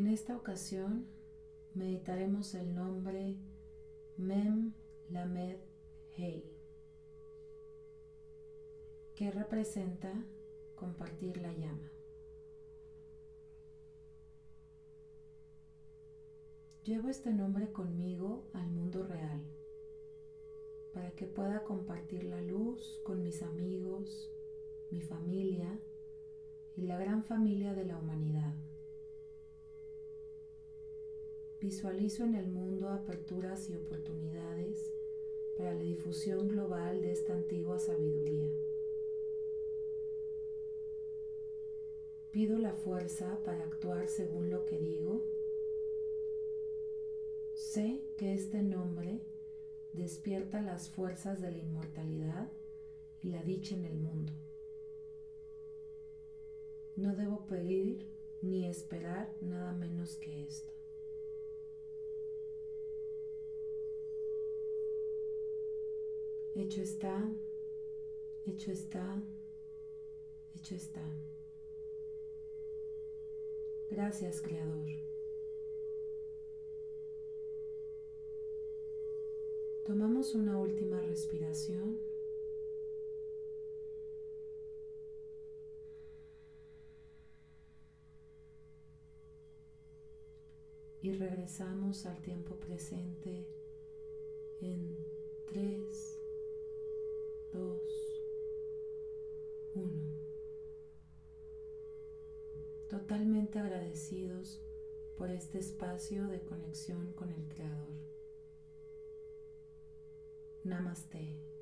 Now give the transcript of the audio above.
En esta ocasión meditaremos el nombre Mem Lamed Hei, que representa compartir la llama. Llevo este nombre conmigo al mundo real para que pueda compartir la luz con mis amigos, mi familia y la gran familia de la humanidad. Visualizo en el mundo aperturas y oportunidades para la difusión global de esta antigua sabiduría. Pido la fuerza para actuar según lo que digo Sé que este nombre despierta las fuerzas de la inmortalidad y la dicha en el mundo. No debo pedir ni esperar nada menos que esto. Hecho está, hecho está, hecho está. Gracias, Creador. Tomamos una última respiración. y regresamos al tiempo presente en 3, 1. Totalmente agradecidos por este espacio de conexión con el Creador. Namaste.